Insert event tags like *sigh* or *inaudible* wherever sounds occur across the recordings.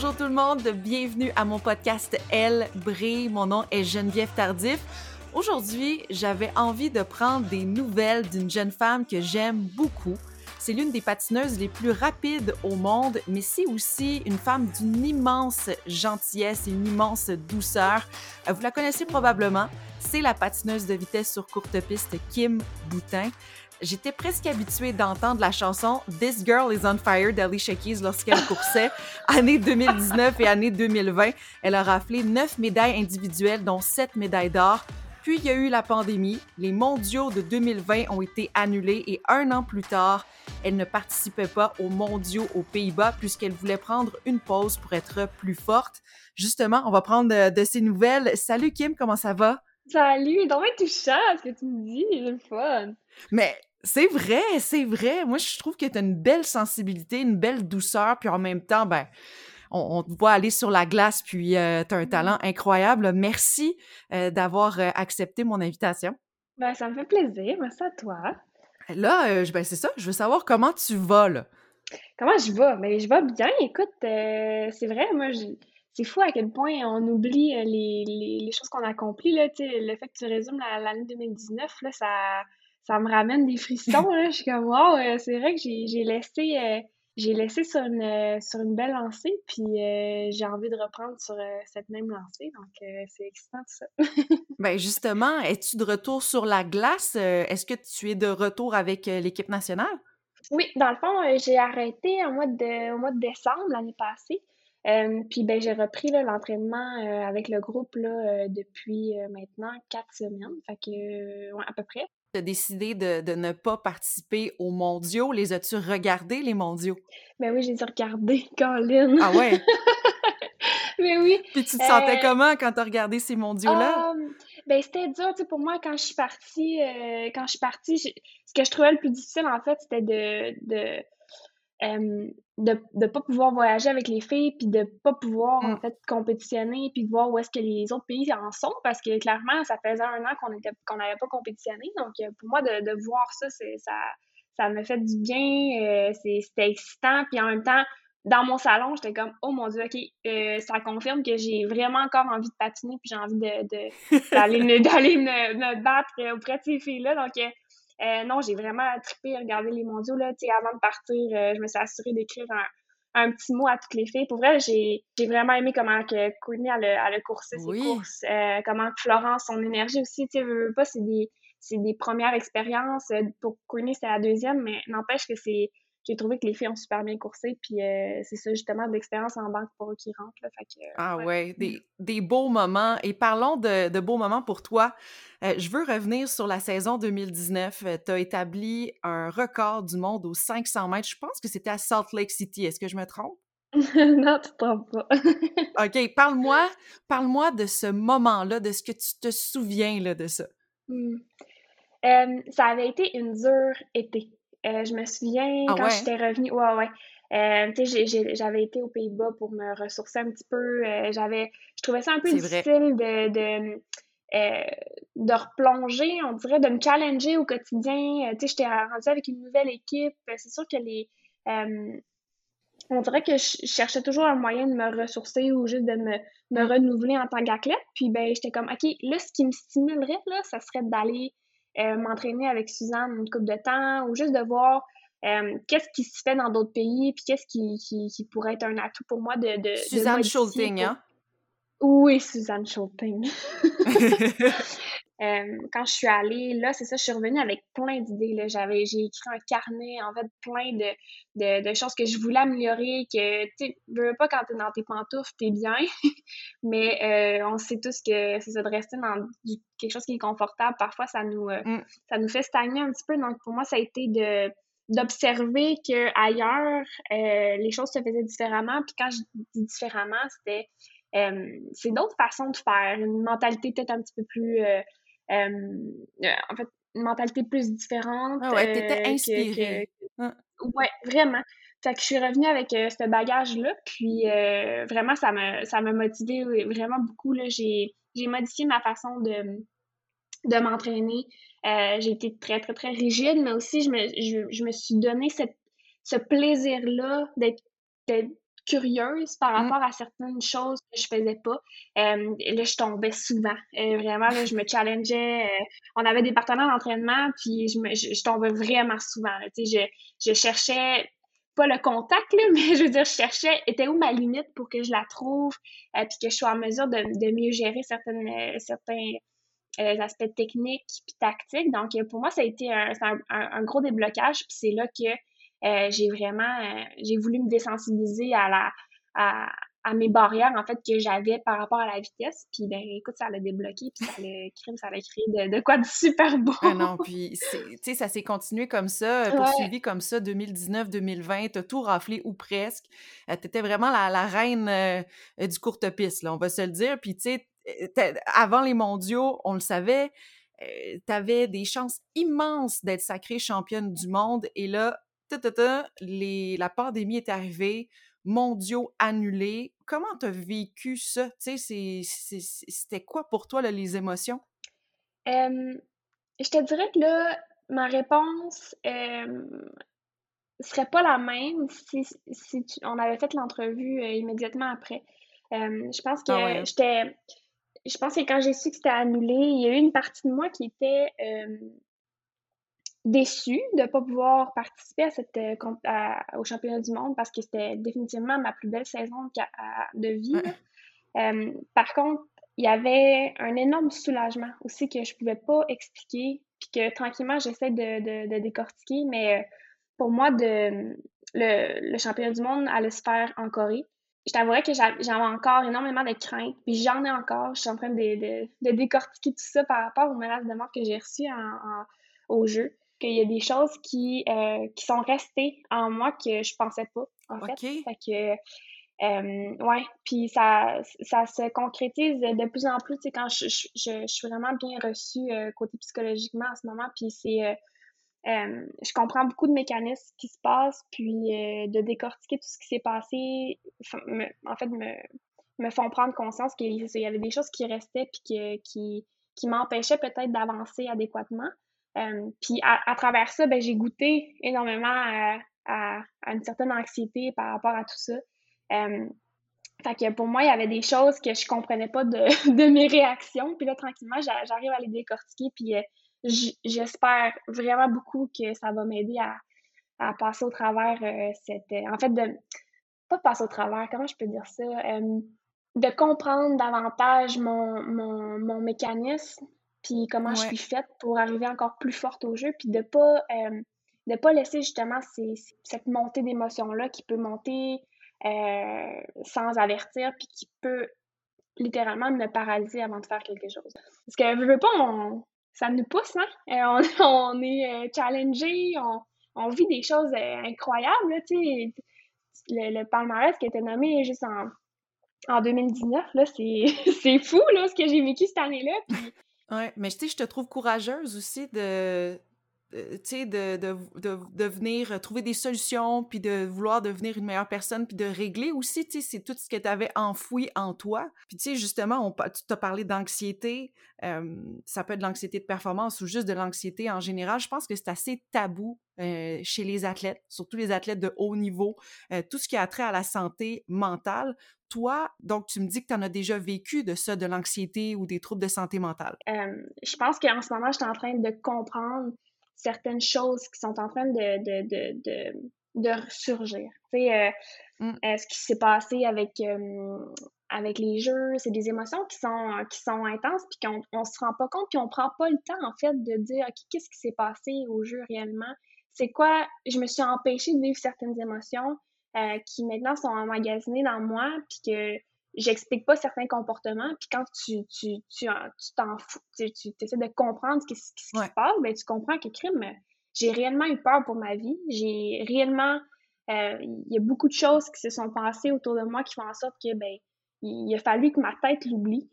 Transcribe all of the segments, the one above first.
Bonjour tout le monde, bienvenue à mon podcast Elle brille. Mon nom est Geneviève Tardif. Aujourd'hui, j'avais envie de prendre des nouvelles d'une jeune femme que j'aime beaucoup. C'est l'une des patineuses les plus rapides au monde, mais c'est aussi une femme d'une immense gentillesse et une immense douceur. Euh, vous la connaissez probablement, c'est la patineuse de vitesse sur courte piste Kim Boutin. J'étais presque habituée d'entendre la chanson This Girl is on Fire d'Alicia Keys lorsqu'elle coursait, *laughs* année 2019 et année 2020. Elle a raflé neuf médailles individuelles, dont sept médailles d'or. Puis il y a eu la pandémie, les mondiaux de 2020 ont été annulés et un an plus tard, elle ne participait pas aux mondiaux aux Pays-Bas puisqu'elle voulait prendre une pause pour être plus forte. Justement, on va prendre de, de ses nouvelles. Salut Kim, comment ça va? Salut, donc touchant ce que tu me dis, c'est le fun. Mais c'est vrai, c'est vrai. Moi, je trouve que tu as une belle sensibilité, une belle douceur, puis en même temps, ben, on, te voit aller sur la glace, puis euh, tu as un talent incroyable. Merci euh, d'avoir euh, accepté mon invitation. Ben, ça me fait plaisir. Merci à toi. Là, ben, c'est ça. Je veux savoir comment tu vas, là. Comment je vais? Ben, je vais bien. Écoute, c'est vrai, moi, c'est fou à quel point on oublie les, les, choses qu'on a accomplies. Là, le fait que tu résumes l'année 2019, là, ça ça me ramène des frissons. Hein. Je suis comme, wow, euh, c'est vrai que j'ai laissé, euh, j'ai laissé sur une, euh, sur une belle lancée, puis j'ai envie de reprendre sur cette même lancée. Donc, c'est excitant tout ça. *laughs* ben justement, es-tu de retour sur la glace? Est-ce que tu es de retour avec l'équipe nationale? Oui, dans le fond, j'ai arrêté au mois de, au mois de décembre l'année passée. puis ben, j'ai repris l'entraînement avec le groupe là, depuis maintenant quatre semaines, fait que ouais, à peu près tu as décidé de, de, ne pas participer aux mondiaux? Les as-tu regardés, les mondiaux? Ben oui, j'ai les ai regardés, *laughs* Colin. Ah ouais? Mais *laughs* oui. Puis tu te sentais euh, comment quand tu as regardé ces mondiaux-là? Um, ben c'était dur, tu sais, pour moi, quand je suis partie, euh, quand je suis partie, ce que je trouvais le plus difficile, en fait, c'était de, de de ne pas pouvoir voyager avec les filles, puis de pas pouvoir, en mm. fait, compétitionner, puis de voir où est-ce que les autres pays en sont, parce que clairement, ça faisait un an qu'on était qu'on n'avait pas compétitionné. Donc, euh, pour moi, de, de voir ça, c'est ça ça me fait du bien, euh, c'était excitant, puis en même temps, dans mon salon, j'étais comme oh mon dieu, ok, euh, ça confirme que j'ai vraiment encore envie de patiner, puis j'ai envie de d'aller me, *laughs* me, me, battre auprès de ces filles-là. Donc euh, non, j'ai vraiment trippé à regarder les mondiaux. Là. avant de partir, euh, je me suis assurée d'écrire un, petit mot à toutes les filles. Pour vrai, j'ai vraiment aimé comment que Courtney a, a, coursé ses courses, euh, comment Florence, son énergie aussi, tu sais, pas, c'est des, des premières expériences. Pour Courtney, c'était la deuxième, mais n'empêche que c'est j'ai trouvé que les filles ont super bien coursé. Puis euh, c'est ça, justement, de l'expérience en banque pour eux qui rentrent. ah ouais, des, des, beaux moments. Et parlons de, de beaux moments pour toi. Euh, je veux revenir sur la saison 2019. tu as établi un record du monde aux 500 mètres. Je pense que c'était à Salt Lake City. Est-ce que je me trompe? *laughs* non, tu te trompes pas. *laughs* OK, parle-moi parle de ce moment-là, de ce que tu te souviens là, de ça. Euh, ça avait été une dure été. Euh, je me souviens ah quand j'étais revenue. Ouais, ouais. Euh, j'avais été aux Pays-Bas pour me ressourcer un petit peu. Euh, j'avais, je trouvais ça un peu difficile de, de, de replonger, on dirait, de me challenger au quotidien. tu sais, j'étais rendue avec une nouvelle équipe. C'est sûr que les. on dirait que je cherchais toujours un moyen de me ressourcer ou juste de me, me mm. renouveler en tant qu'athlète. Puis, ben, j'étais comme, OK, là, ce qui me stimulerait, là, ça serait d'aller euh, m'entraîner avec Suzanne une couple de temps ou juste de voir euh, qu'est-ce qui se fait dans d'autres pays puis qu'est-ce qui, qui, pourrait être un atout pour moi de. de Suzanne Schulting, hein? Oui, Suzanne Schulting. *laughs* *laughs* Euh, quand je suis allée, là, c'est ça, je suis revenue avec plein d'idées. J'avais, j'ai écrit un carnet, en fait, plein de, de, de choses que je voulais améliorer, que, tu sais, veux pas quand t'es dans tes pantoufles, t'es bien, *laughs* mais euh, on sait tous que c'est ça, de rester dans quelque chose qui est confortable, parfois, ça nous, euh, mm. ça nous fait stagner un petit peu. Donc, pour moi, ça a été de d'observer que ailleurs les choses se faisaient différemment puis quand je dis différemment c'était c'est d'autres façons de faire une mentalité peut-être un petit peu plus euh, en fait, une mentalité plus différente. Ah ouais, t'étais euh, inspirée. Ah. Ouais, vraiment. Fait que je suis revenue avec euh, ce bagage-là, puis vraiment, ça m'a, ça m'a motivé vraiment beaucoup. Là. J'ai, j'ai modifié ma façon de, de m'entraîner. j'ai été très, très, très rigide, mais aussi, je me, je, je me suis donné cette, ce plaisir-là d'être, curieuse par Mmh. rapport à certaines choses que je faisais pas. Euh, là, je tombais souvent. Euh, vraiment, là, je me challengeais. euh, on avait des partenaires d'entraînement, puis je, me, je, je tombais vraiment souvent. là. Je, je cherchais pas le contact, là, *laughs* mais je veux dire, je cherchais, était où ma limite pour que je la trouve, puis que je sois en mesure de, de mieux gérer certaines, certains aspects techniques puis tactiques. Donc, pour moi, ça a été un, un- un gros déblocage, puis c'est là que euh, j'ai vraiment, euh, j'ai voulu me désensibiliser à la, à, à mes barrières, en fait, que j'avais par rapport à la vitesse. Puis, ben, écoute, ça l'a débloqué, puis ça l'a crime, ça l'a créé de, de quoi de super beau. Ah non, puis tu sais, ça s'est continué comme ça, *laughs* Ouais. poursuivi comme ça, 2019-2020, t'as tout raflé ou presque. Euh, T'étais vraiment la, la reine euh, du courte-piste, là, on va se le dire. Puis tu sais, euh, avant les mondiaux, on le savait, euh, t'avais des chances immenses d'être sacrée championne du monde. Et là, ta, ta, ta, les, la pandémie est arrivée, mondiaux annulés. Comment t'as vécu ça? Tu sais, c'est- c'est- c'est- c'était quoi pour toi, là, les émotions? Euh, je te dirais que là, ma réponse euh, serait pas la même si, si tu- on avait fait l'entrevue euh, immédiatement après. Je pense que Ah ouais. j'étais. Je pense que quand j'ai su que c'était annulé, il y a eu une partie de moi qui était déçue de ne pas pouvoir participer à cette, euh, à- au championnat du monde parce que c'était définitivement ma plus belle saison de vie. Ouais. Euh, par contre, il y avait un énorme soulagement aussi que je pouvais pas expliquer, puis que tranquillement j'essaie de, de, de décortiquer, mais euh, pour moi, de, le, le championnat du monde allait se faire en Corée. Je t'avouerais que j'a- j'avais encore énormément de craintes, puis j'en ai encore. Je suis en train de, de, de décortiquer tout ça par rapport aux menaces de mort que j'ai reçues en, en- au jeu. Qu'il y a des choses qui, euh, qui sont restées en moi que je pensais pas, en fait. OK. Fait que, euh, ouais, puis ça, ça se concrétise de plus en plus, tu sais, quand je, je, je, je suis vraiment bien reçue euh, côté psychologiquement en ce moment, puis c'est, euh, je comprends beaucoup de mécanismes qui se passent, puis euh, de décortiquer tout ce qui s'est passé, me- en fait, me, me font prendre conscience qu'il y avait des choses qui restaient, puis que, qui, qui m'empêchaient peut-être d'avancer adéquatement. Euh, puis à, travers ça, ben, j'ai goûté énormément à, une certaine anxiété par rapport à tout ça. Euh, fait que pour moi, il y avait des choses que je comprenais pas de, *laughs* de mes réactions. Puis là, tranquillement, j'a- j'arrive à les décortiquer. Puis euh, j'espère vraiment beaucoup que ça va m'aider à, passer au travers cette... en fait, de... Pas passer au travers, comment je peux dire ça? De comprendre davantage mon, mon, mon mécanisme, puis comment je suis faite pour arriver encore plus forte au jeu, puis de pas... euh, de pas laisser justement ces- cette montée d'émotions-là qui peut monter euh, sans avertir, puis qui peut littéralement me paralyser avant de faire quelque chose. Parce que, veux, veux pas, on, ça nous pousse, hein? Euh, on, *laughs* on est challengé, on, on vit des choses incroyables, là, tu sais. Le, le palmarès qui a été nommé juste en, en 2019, là, c'est *laughs* c'est fou, là, ce que j'ai vécu cette année-là. Puis, Ouais, mais je te trouve courageuse aussi de- sais, de, de, de, venir euh, trouver des solutions, puis de vouloir devenir une meilleure personne, puis de régler aussi, tu sais, c'est tout ce que tu avais enfoui en toi. Puis tu sais, justement, on, tu t'as parlé d'anxiété, euh, ça peut être de l'anxiété de performance ou juste de l'anxiété en général. Je pense que c'est assez tabou euh, chez les athlètes, surtout les athlètes de haut niveau, euh, tout ce qui a trait à la santé mentale. Toi, donc, tu me dis que tu en as déjà vécu de ça, de l'anxiété ou des troubles de santé mentale. euh, je pense qu'en ce moment, je suis en train de comprendre certaines choses qui sont en train de, de, de, de, de ressurgir. Tu sais, euh, Mm. euh, ce qui s'est passé avec, euh, avec les jeux, c'est des émotions qui sont, qui sont intenses, puis qu'on on se rend pas compte, puis on prend pas le temps, en fait, de dire, OK, qu'est-ce qui s'est passé au jeu réellement? C'est quoi? Je me suis empêchée de vivre certaines émotions euh, qui maintenant sont emmagasinées dans moi, puis que j'explique pas certains comportements, puis quand tu tu tu en- tu t'en fous, tu, tu essaies de comprendre ce qui, ce qui Ouais. se passe, ben tu comprends que crime, j'ai réellement eu peur pour ma vie, j'ai réellement euh, il y a beaucoup de choses qui se sont passées autour de moi qui font en sorte que ben il, a fallu que ma tête l'oublie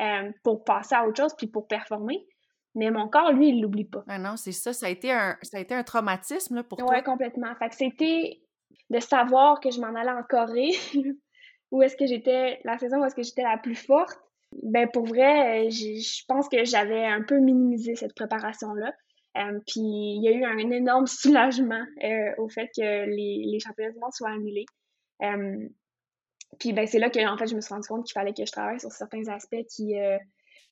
euh, pour passer à autre chose puis pour performer, mais mon corps lui il l'oublie pas. Ah non, c'est ça. Ça a été un, ça a été un traumatisme là, pour Ouais, toi. complètement. Fait que c'était de savoir que je m'en allais en Corée, *laughs* où est-ce que j'étais, la saison où est-ce que j'étais la plus forte? Ben, pour vrai, je pense que j'avais un peu minimisé cette préparation-là. Euh, puis il y a eu un énorme *laughs* soulagement euh, au fait que les, les championnats du monde soient annulés. Euh, puis ben, c'est là que en fait, je me suis rendu compte qu'il fallait que je travaille sur certains aspects qui,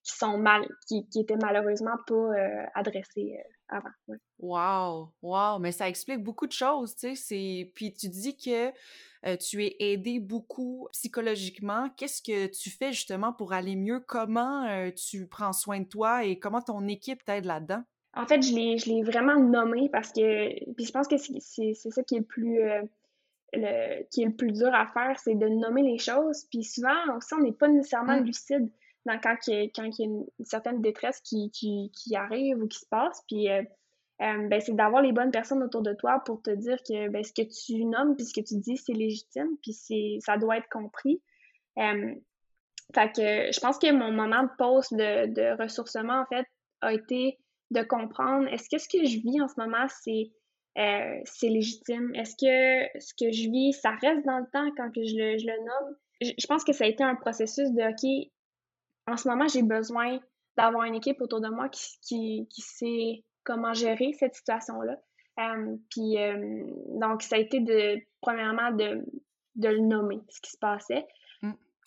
qui sont mal, qui, qui étaient malheureusement pas adressés avant. Wow, wow, mais ça explique beaucoup de choses, tu sais. Puis tu dis que tu es aidé beaucoup psychologiquement. Qu'est-ce que tu fais justement pour aller mieux? Comment tu prends soin de toi et comment ton équipe t'aide là-dedans? En fait, je l'ai, je l'ai vraiment nommé parce que, puis je pense que c'est, c'est ça qui est le plus le, qui est le plus dur à faire, c'est de nommer les choses. Puis souvent aussi, on n'est pas nécessairement mm. lucide dans quand, il y a, quand il y a une, certaine détresse qui, qui, qui, arrive ou qui se passe. Puis euh, ben, c'est d'avoir les bonnes personnes autour de toi pour te dire que ben, ce que tu nommes puis ce que tu dis, c'est légitime, puis ça doit être compris. Euh, je pense que mon moment de pause de, de ressourcement, en fait, a été de comprendre est-ce que ce que je vis en ce moment, c'est euh, c'est légitime? Est-ce que ce que je vis, ça reste dans le temps quand que je le, je le nomme? Je, pense que ça a été un processus de OK, en ce moment, j'ai besoin d'avoir une équipe autour de moi qui, qui, qui sait comment gérer cette situation-là. Euh, puis euh, donc, ça a été de premièrement de, de le nommer, ce qui se passait.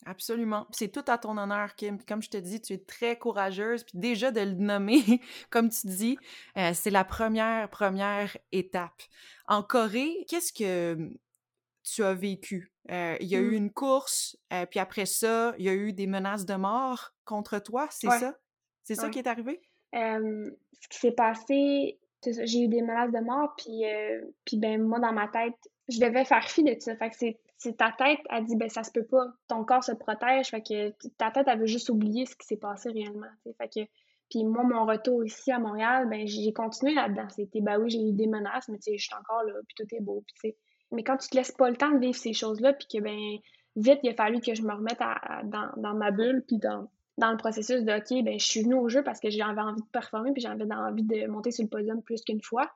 Absolument. C'est tout à ton honneur, Kim. comme je te dis, tu es très courageuse. Puis déjà de le nommer, *laughs* comme tu dis, euh, c'est la première, première étape. En Corée, qu'est-ce que tu as vécu? Euh, il y a eu mmh. une course, puis après ça, il y a eu des menaces de mort contre toi, c'est ça? C'est ça qui est arrivé? Ce qui s'est passé, j'ai eu des menaces de mort, puis, puis ben moi, dans ma tête, je devais faire fi de ça. Fait que c'est ta tête a dit ben ça se peut pas ton corps se protège. Fait que ta tête avait juste oublié ce qui s'est passé réellement fait que puis moi mon retour ici à Montréal ben j'ai continué là-dedans. C'était ben oui j'ai eu des menaces mais tu je suis encore là puis tout est beau puis mais quand tu te laisses pas le temps de vivre ces choses là puis que ben vite il a fallu que je me remette dans, dans ma bulle puis dans dans le processus de OK, ben, je suis venue au jeu parce que j'avais envie de performer puis j'avais envie de monter sur le podium plus qu'une fois.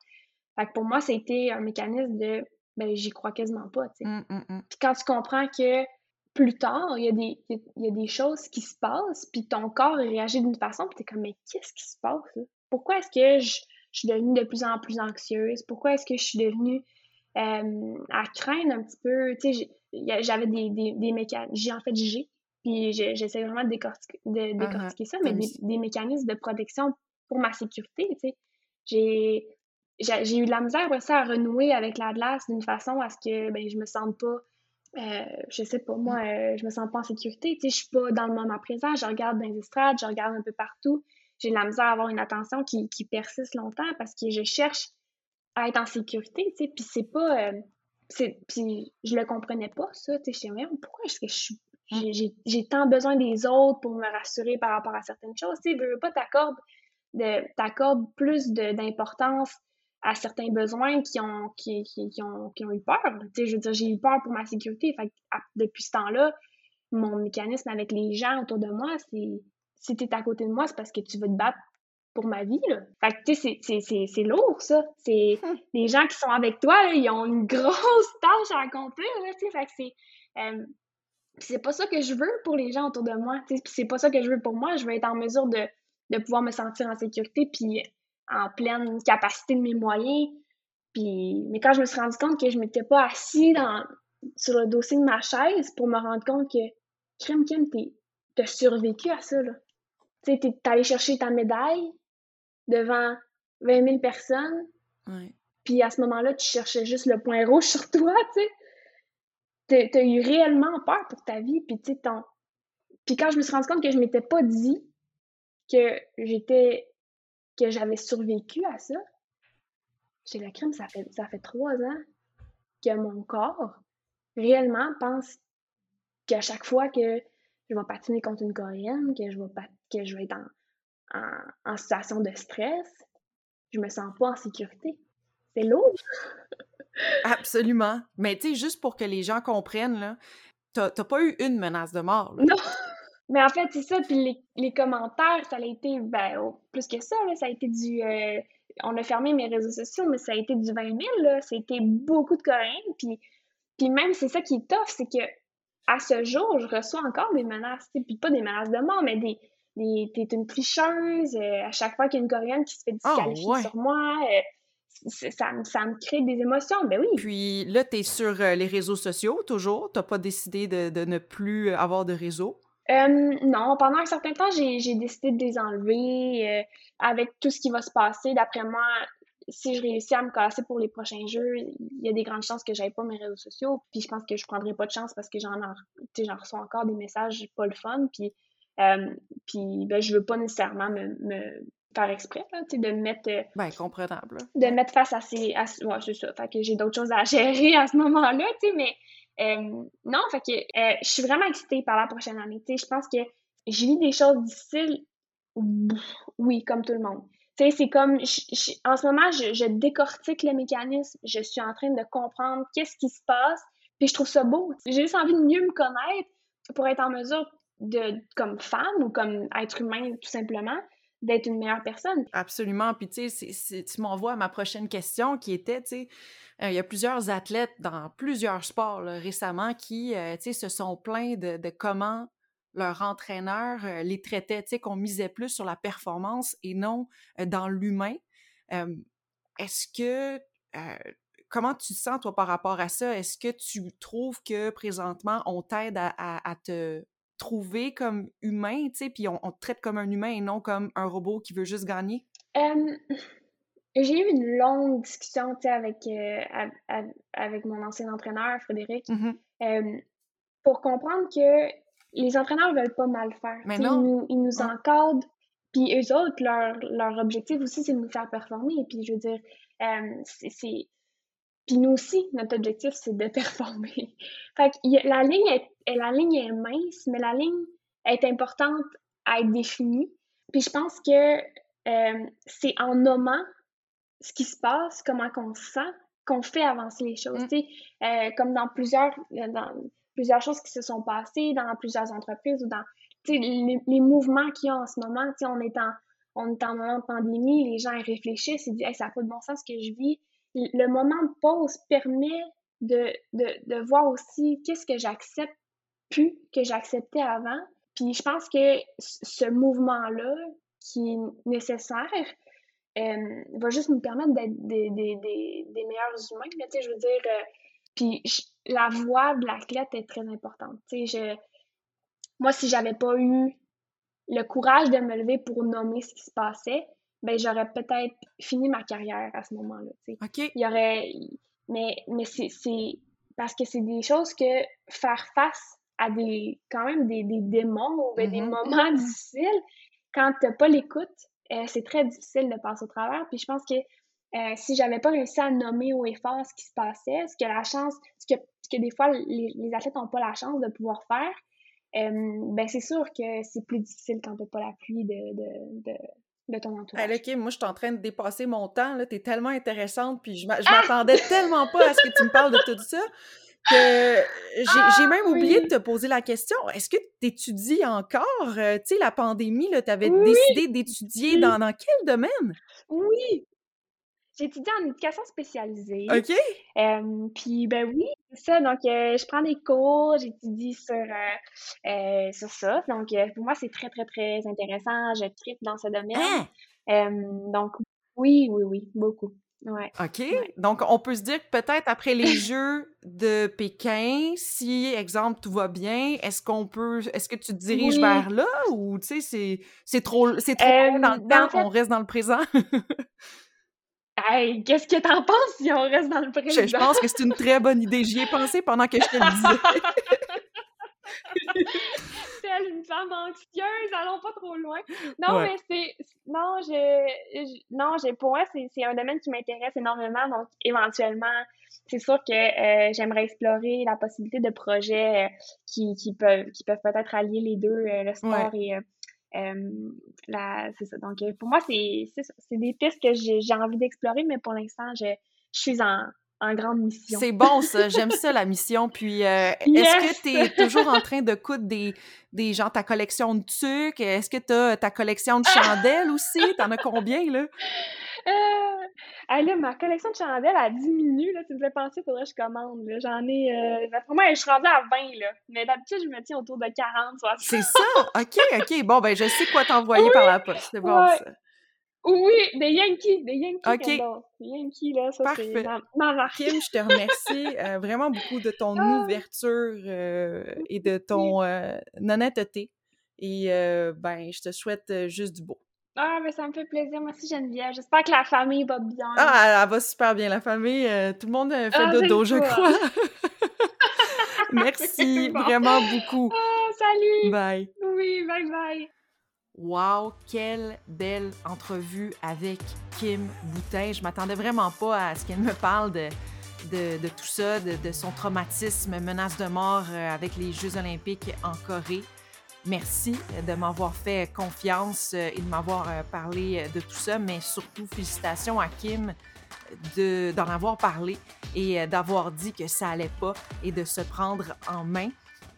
Fait que pour moi, c'était un mécanisme de ben j'y crois quasiment pas. Mmh, mmh, mmh. Puis quand tu comprends que plus tard, il y, a des, il y a des choses qui se passent, puis ton corps réagit d'une façon, puis t'es comme, mais qu'est-ce qui se passe, là? Pourquoi est-ce que je, je, suis devenue de plus en plus anxieuse? Pourquoi est-ce que je suis devenue euh, à craindre un petit peu? Tu sais, j'avais des, des, des mécanismes, j'ai en fait, j'ai, puis j'essaie vraiment de décortiquer, de uh-huh. décortiquer ça, mais des, des, mécanismes de protection pour ma sécurité, tu sais. J'ai j'ai eu de la misère après ça à renouer avec la glace d'une façon à ce que ben, je me sente pas euh, je sais pas, moi, euh, je me sens pas en sécurité. Tu sais, je suis pas dans le moment présent. Je regarde dans les estrades, je regarde un peu partout. J'ai de la misère à avoir une attention qui, qui persiste longtemps parce que je cherche à être en sécurité, tu sais. Puis c'est pas... Euh, puis je le comprenais pas, ça. Tu sais, je me pourquoi est-ce que je suis... Mmh. J'ai tant besoin des autres pour me rassurer par rapport à certaines choses. Tu sais, je veux pas t'accorder plus d'importance à certains besoins qui ont, qui, qui, qui ont, qui ont eu peur. Tu sais, je veux dire, j'ai eu peur pour ma sécurité. Fait depuis ce temps-là, mon mécanisme avec les gens autour de moi, c'est si tu es à côté de moi, c'est parce que tu veux te battre pour ma vie. Là. Fait que, tu sais, c'est lourd, ça. C'est *laughs* les gens qui sont avec toi, ils ont une grosse tâche à accomplir, là, tu sais. Fait que c'est... Euh, c'est pas ça que je veux pour les gens autour de moi, tu sais. c'est pas ça que je veux pour moi. Je veux être en mesure de, de pouvoir me sentir en sécurité, puis en pleine capacité de mes moyens. Puis, mais quand je me suis rendu compte que je m'étais pas assis dans, sur le dossier de ma chaise pour me rendre compte que, crème, crème, t'as survécu à ça, là. Tu sais, t'es allé chercher ta médaille devant 20 000 personnes. Puis à ce moment-là, tu cherchais juste le point rouge sur toi, tu sais. T'as eu réellement peur pour ta vie. Puis, tu ton... Puis quand je me suis rendu compte que je m'étais pas dit que j'étais que j'avais survécu à ça. J'ai la crème, ça fait, ça fait trois ans que mon corps réellement pense qu'à chaque fois que je vais patiner contre une coréenne, que je vais, que je vais être en, en, situation de stress, je me sens pas en sécurité. C'est lourd! Absolument. Mais tu sais, juste pour que les gens comprennent, là, t'as pas eu une menace de mort. Là. Non! *laughs* Mais en fait, c'est ça. Puis les, les, commentaires, ça a été, ben, plus que ça, là, ça a été du. Euh, on a fermé mes réseaux sociaux, mais ça a été du 20 000, là. C'était beaucoup de Coréens. Puis, puis même, c'est ça qui est tough, c'est que à ce jour, je reçois encore des menaces. Puis pas des menaces de mort, mais des. des T'es une tricheuse. Euh, à chaque fois qu'il y a une Coréenne qui se fait ah, disqualifier sur moi. Euh, ça, ça me crée des émotions, ben oui. Puis là, tu es sur les réseaux sociaux toujours? Tu pas décidé de, de, ne plus avoir de réseau? non, pendant un certain temps, j'ai décidé de les enlever avec tout ce qui va se passer. D'après moi, si je réussis à me casser pour les prochains jeux, il y a des grandes chances que j'aille pas mes réseaux sociaux. Puis je pense que je prendrai pas de chance parce que j'en j'en reçois encore des messages pas le fun. Puis, euh, puis ben, je veux pas nécessairement me, me faire exprès, là, de mettre. Euh, ben, comprenable. De mettre face à ces. À, ouais, c'est ça. Fait que j'ai d'autres choses à *laughs* gérer à ce moment-là, tu sais, mais. Euh, non, fait que euh, je suis vraiment excitée par la prochaine année. Tu sais, je pense que je vis des choses difficiles. Oui, comme tout le monde c'est comme, en ce moment, je, décortique le mécanisme. Je suis en train de comprendre qu'est-ce qui se passe. Puis je trouve ça beau. J'ai juste envie de mieux me connaître pour être en mesure de, comme femme ou comme être humain, tout simplement, d'être une meilleure personne. Absolument. Puis tu sais, tu m'envoies à ma prochaine question qui était, tu sais, euh, il y a plusieurs athlètes dans plusieurs sports récemment qui, euh, tu sais, se sont plaints de, comment leur entraîneur euh, les traitait, tu sais, qu'on misait plus sur la performance et non dans l'humain. Est-ce que comment tu te sens, toi, par rapport à ça? Est-ce que tu trouves que présentement, on t'aide à, te trouver comme humain, tu sais, puis on, te traite comme un humain et non comme un robot qui veut juste gagner? *laughs* j'ai eu une longue discussion, tu sais, avec, avec mon ancien entraîneur, Frédéric, mmh pour comprendre que les entraîneurs veulent pas mal faire. Mais Ils nous, ils nous encadrent. Puis eux autres, leur, leur objectif aussi, c'est de nous faire performer. Et puis, je veux dire, euh, c'est. Puis nous aussi, notre objectif, c'est de *laughs* performer. fait que la ligne, est, la ligne est mince, mais la ligne est importante à être définie. Puis je pense que euh, c'est en nommant ce qui se passe, comment qu'on se sent, qu'on fait avancer les choses. Mm. Euh, comme dans plusieurs, dans, plusieurs choses qui se sont passées dans plusieurs entreprises ou dans les, les mouvements qu'il y a en ce moment. On est, en, on est en moment de pandémie, les gens réfléchissent, ils disent ça n'a pas de bon sens ce que je vis. Le moment de pause permet de, de, de voir aussi qu'est-ce que j'accepte plus que j'acceptais avant. Puis je pense que ce mouvement-là, qui est nécessaire, euh, va juste nous permettre d'être des, des, des, des, meilleurs humains. je veux dire, euh, puis la voix de l'athlète est très importante. Je, moi, si j'avais pas eu le courage de me lever pour nommer ce qui se passait, ben j'aurais peut-être fini ma carrière à ce moment-là. OK. Il y aurait. Mais, mais c'est parce que c'est des choses que faire face à des quand même des, des démons ou ben, des mm-hmm. moments *laughs* difficiles, quand t'as pas l'écoute, euh, c'est très difficile de passer au travers. Puis je pense que euh, si j'avais pas réussi à nommer au et fort ce qui se passait, ce que la chance, ce que, ce que des fois les, les athlètes n'ont pas la chance de pouvoir faire, euh, ben c'est sûr que c'est plus difficile quand t'as pas l'appui de, de, de, de, ton entourage. Hey, OK, moi, je suis en train de dépasser mon temps. Tu es tellement intéressante, puis je ah! m'attendais tellement pas à ce que tu me parles de tout ça *laughs* j'ai ah, même oublié de te poser la question. Est-ce que tu étudies encore? Euh, tu sais, la pandémie, tu avais décidé d'étudier dans, dans quel domaine? Oui, J'étudie en éducation spécialisée. OK. puis, ben oui, c'est ça. Donc, euh, je prends des cours, j'étudie sur, euh, sur ça. Donc, pour moi, c'est très, très, très intéressant. Je tripe dans ce domaine. Hein? donc, oui, oui, oui, beaucoup. Ouais. OK? Donc, on peut se dire que peut-être après les *coughs* Jeux de Pékin, si, exemple, tout va bien, est-ce qu'on peut. Est-ce que tu te diriges vers là ou, tu sais, c'est trop, c'est trop dans le temps, on reste dans le présent? *laughs* Hey, qu'est-ce que t'en penses si on reste dans le présent? Je, pense que c'est une très bonne idée. J'y ai pensé pendant que je te le disais. *laughs* *laughs* *laughs* Telle une femme anxieuse, allons pas trop loin. Non, mais c'est. Non, je, non, j'ai pour moi, c'est un domaine qui m'intéresse énormément. Donc, éventuellement, c'est sûr que euh, j'aimerais explorer la possibilité de projets euh, qui, qui, peuvent qui peuvent peut-être allier les deux, euh, le sport et c'est ça. Donc, pour moi, c'est des pistes que j'ai envie d'explorer, mais pour l'instant, je, suis en, en grande mission. C'est bon, ça. J'aime ça, la mission. Puis, euh, *laughs* est-ce que tu es toujours en train de coudre des, des gens, ta collection de trucs? Est-ce que tu as ta collection de chandelles *laughs* aussi? T'en as combien, là? Euh, ah, là, ma collection de chandelles a diminué. Là, tu me fais penser, faudrait que je commande. J'en ai. Euh, moi, je suis rendue à 20. Là. Mais d'habitude, je me tiens autour de 40, 60. C'est ça? *laughs* OK, OK. Bon, ben, je sais quoi t'envoyer par la poste. C'est bon, ça. Oui, des Yankees, des Yankees. OK. Des Yankees, là, ça, c'est ma, marque. Kim, je te remercie euh, vraiment beaucoup de ton ah! ouverture euh, et de ton euh, honnêteté. Et ben, je te souhaite juste du beau. Ah, mais ça me fait plaisir. Merci Geneviève. J'espère que la famille va bien. Ah, elle, va super bien. La famille, tout le monde fait ah, dodo, je crois. Merci vraiment beaucoup. Ah, salut. Bye. Oui, bye bye. Wow, quelle belle entrevue avec Kim Boutin. Je m'attendais vraiment pas à ce qu'elle me parle de, tout ça, de, son traumatisme, menace de mort euh, avec les Jeux olympiques en Corée. Merci de m'avoir fait confiance euh, et de m'avoir euh, parlé de tout ça, mais surtout félicitations à Kim d'en avoir parlé et d'avoir dit que ça allait pas et de se prendre en main.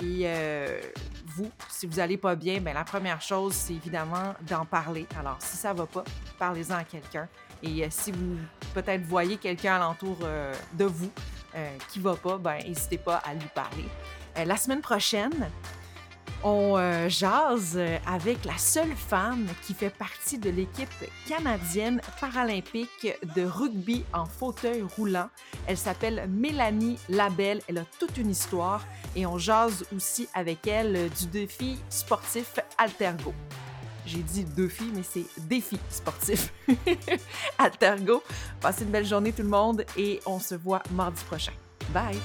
Et euh, vous, si vous n'allez pas bien, bien, la première chose, c'est évidemment d'en parler. Alors, si ça ne va pas, parlez-en à quelqu'un. Et euh, si vous peut-être voyez quelqu'un alentour euh, de vous qui ne va pas, ben, n'hésitez pas à lui parler. la semaine prochaine, on euh, jase avec la seule femme qui fait partie de l'équipe canadienne paralympique de rugby en fauteuil roulant. Elle s'appelle Mélanie Labelle. Elle a toute une histoire et on jase aussi avec elle du défi sportif Altergo. J'ai dit défi, mais c'est défi sportif. *laughs* Altergo. Passez une belle journée tout le monde et on se voit mardi prochain. Bye!